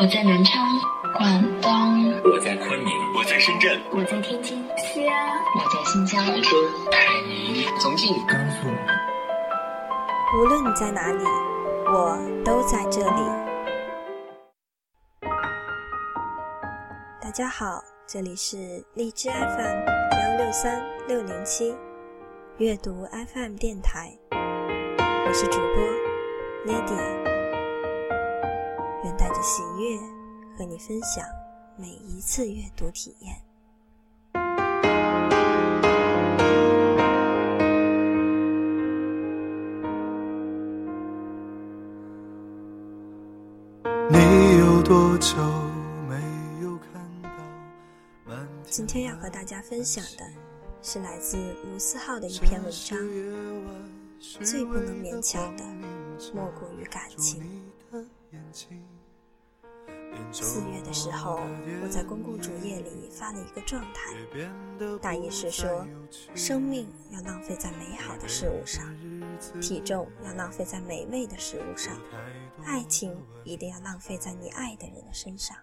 我在南昌，广东，我在昆明，我在深圳，我在天津，西安，我在新疆，长春、海宁、重庆、甘肃。无论你在哪里，我都在这里。大家好，这里是荔枝 FM 幺六三六零七阅读 FM 电台，我是主播 Lady。喜悦和你分享每一次阅读体验。你有多久没有看到今天要和大家分享的是来自卢思浩的一篇文章。最不能勉强的，莫过于感情。四月的时候，我在公共主页里发了一个状态，大意是说：生命要浪费在美好的事物上，体重要浪费在美味的食物上，爱情一定要浪费在你爱的人的身上。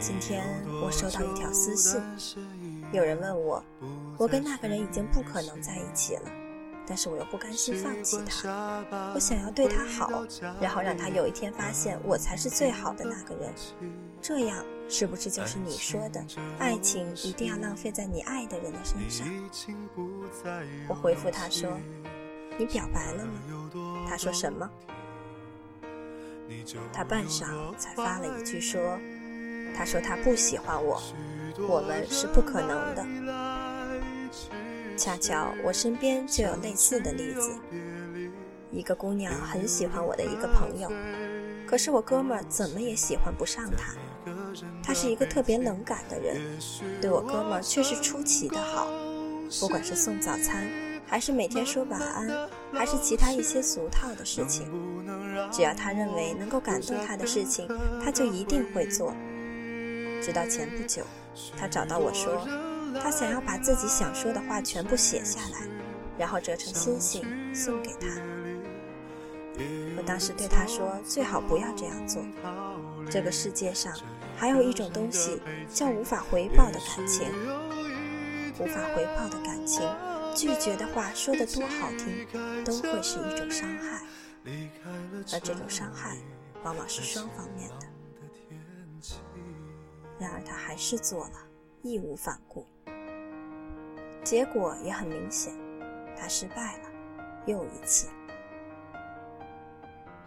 今天我收到一条私信，有人问我：我跟那个人已经不可能在一起了。但是我又不甘心放弃他，我想要对他好，然后让他有一天发现我才是最好的那个人。这样是不是就是你说的，爱情一定要浪费在你爱的人的身上？我回复他说：“你表白了吗？”他说什么？他半晌才发了一句说：“他说他不喜欢我，我们是不可能的。”恰巧我身边就有类似的例子，一个姑娘很喜欢我的一个朋友，可是我哥们儿怎么也喜欢不上她。他是一个特别冷感的人，对我哥们儿却是出奇的好，不管是送早餐，还是每天说晚安，还是其他一些俗套的事情，只要他认为能够感动他的事情，他就一定会做。直到前不久，他找到我说。他想要把自己想说的话全部写下来，然后折成星星送给他。我当时对他说：“最好不要这样做。这个世界上还有一种东西叫无法回报的感情，无法回报的感情，拒绝的话说的多好听，都会是一种伤害，而这种伤害往往是双方面的。然而他还是做了，义无反顾。”结果也很明显，他失败了，又一次。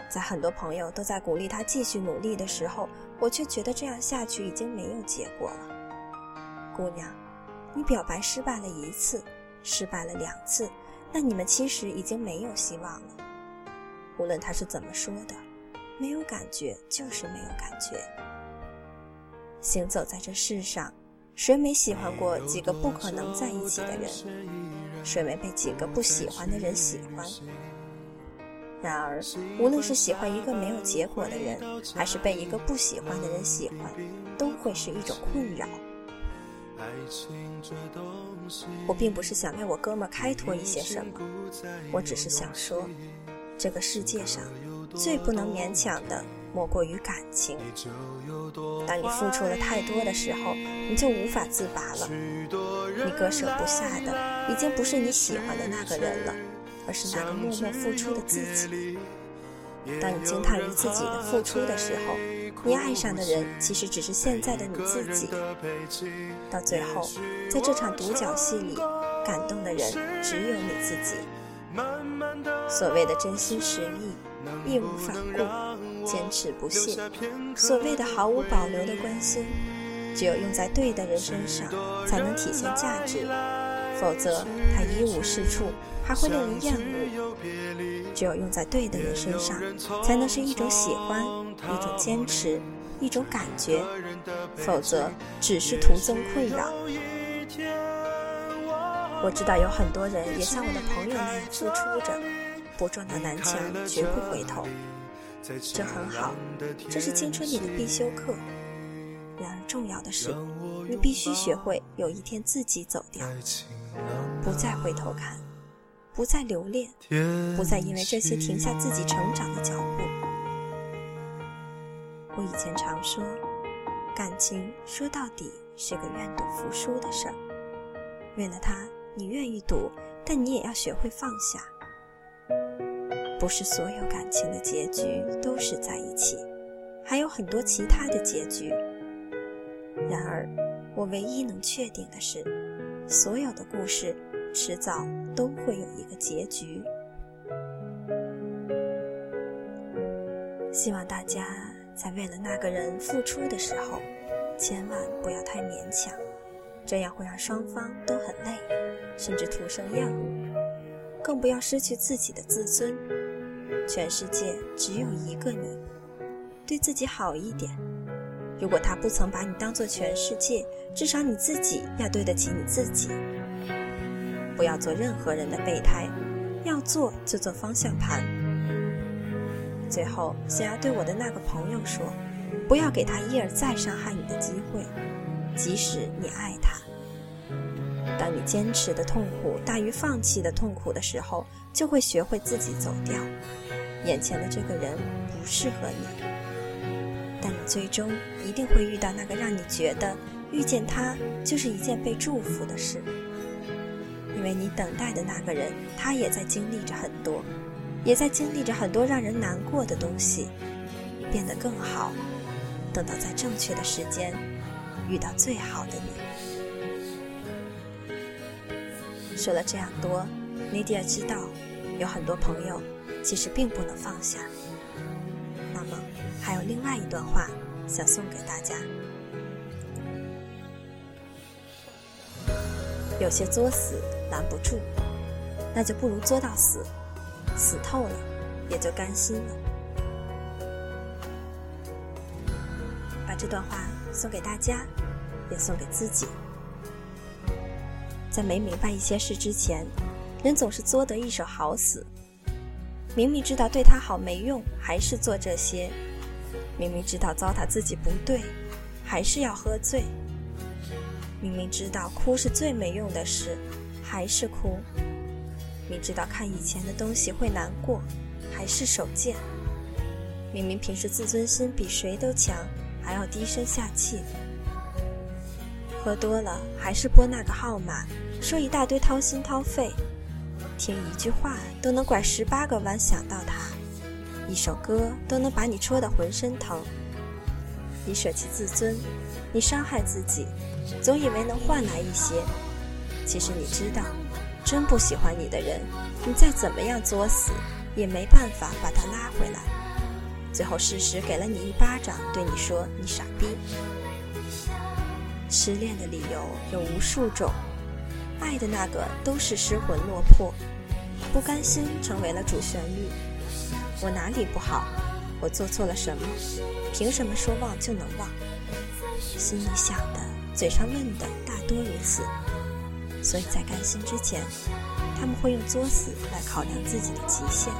在很多朋友都在鼓励他继续努力的时候，我却觉得这样下去已经没有结果了。姑娘，你表白失败了一次，失败了两次，那你们其实已经没有希望了。无论他是怎么说的，没有感觉就是没有感觉。行走在这世上。谁没喜欢过几个不可能在一起的人？谁没被几个不喜欢的人喜欢？然而，无论是喜欢一个没有结果的人，还是被一个不喜欢的人喜欢，都会是一种困扰。我并不是想为我哥们开脱一些什么，我只是想说，这个世界上最不能勉强的。莫过于感情。当你付出了太多的时候，你就无法自拔了。你割舍不下的，已经不是你喜欢的那个人了，而是那个默默付出的自己。当你惊叹于自己的付出的时候，你爱上的人其实只是现在的你自己。到最后，在这场独角戏里，感动的人只有你自己。所谓的真心实意，义无反顾。坚持不懈，所谓的毫无保留的关心，只有用在对的人身上才能体现价值，否则它一无是处，还会令人厌恶。只有用在对的人身上，才能是一种喜欢，一种坚持，一种感觉，否则只是徒增困扰。我知道有很多人也像我的朋友那样付出着，不撞到南墙绝不回头。这很好，这是青春里的必修课。然而重要的是，你必须学会有一天自己走掉，不再回头看，不再留恋，不再因为这些停下自己成长的脚步。我以前常说，感情说到底是个愿赌服输的事儿。为了他，你愿意赌，但你也要学会放下。不是所有感情的结局都是在一起，还有很多其他的结局。然而，我唯一能确定的是，所有的故事迟早都会有一个结局。希望大家在为了那个人付出的时候，千万不要太勉强，这样会让双方都很累，甚至徒生厌恶。更不要失去自己的自尊。全世界只有一个你，对自己好一点。如果他不曾把你当做全世界，至少你自己要对得起你自己。不要做任何人的备胎，要做就做方向盘。最后，想要对我的那个朋友说：不要给他一而再伤害你的机会，即使你爱他。当你坚持的痛苦大于放弃的痛苦的时候，就会学会自己走掉。眼前的这个人不适合你，但你最终一定会遇到那个让你觉得遇见他就是一件被祝福的事，因为你等待的那个人，他也在经历着很多。也在经历着很多让人难过的东西，变得更好。等到在正确的时间遇到最好的你。说了这样多，尼迪亚知道有很多朋友其实并不能放下。那么，还有另外一段话想送给大家：有些作死拦不住，那就不如作到死。死透了，也就甘心了。把这段话送给大家，也送给自己。在没明白一些事之前，人总是作得一手好死。明明知道对他好没用，还是做这些；明明知道糟蹋自己不对，还是要喝醉；明明知道哭是最没用的事，还是哭。明知道看以前的东西会难过，还是手贱。明明平时自尊心比谁都强，还要低声下气。喝多了还是拨那个号码，说一大堆掏心掏肺，听一句话都能拐十八个弯想到他，一首歌都能把你戳得浑身疼。你舍弃自尊，你伤害自己，总以为能换来一些，其实你知道。真不喜欢你的人，你再怎么样作死，也没办法把他拉回来。最后事实给了你一巴掌，对你说：“你傻逼。”失恋的理由有无数种，爱的那个都是失魂落魄，不甘心成为了主旋律。我哪里不好？我做错了什么？凭什么说忘就能忘？心里想的，嘴上问的，大多如此。所以在甘心之前，他们会用作死来考量自己的极限。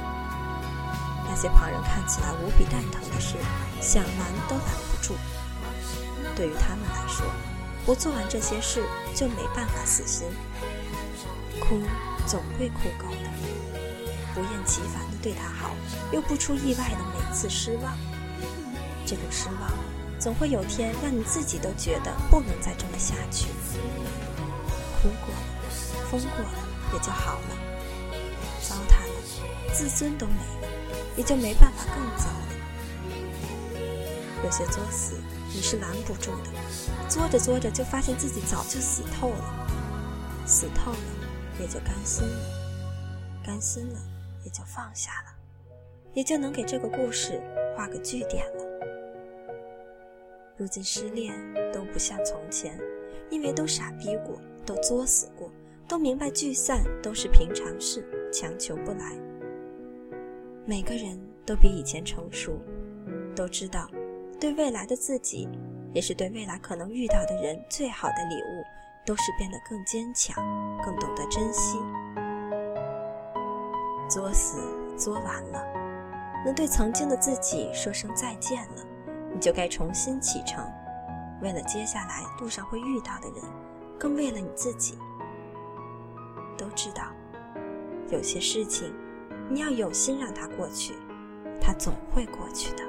那些旁人看起来无比蛋疼的事，想拦都拦不住。对于他们来说，不做完这些事就没办法死心。哭总会哭够的。不厌其烦的对他好，又不出意外的每次失望。这种失望，总会有天让你自己都觉得不能再这么下去。哭过了，疯过了，也就好了。糟蹋了，自尊都没了，也就没办法更糟了。有些作死，你是拦不住的。作着作着，就发现自己早就死透了。死透了，也就甘心了。甘心了，也就放下了，也就能给这个故事画个句点了。如今失恋都不像从前，因为都傻逼过。都作死过，都明白聚散都是平常事，强求不来。每个人都比以前成熟，都知道，对未来的自己，也是对未来可能遇到的人最好的礼物，都是变得更坚强，更懂得珍惜。作死作完了，能对曾经的自己说声再见了，你就该重新启程，为了接下来路上会遇到的人。更为了你自己，都知道，有些事情，你要有心让它过去，它总会过去的。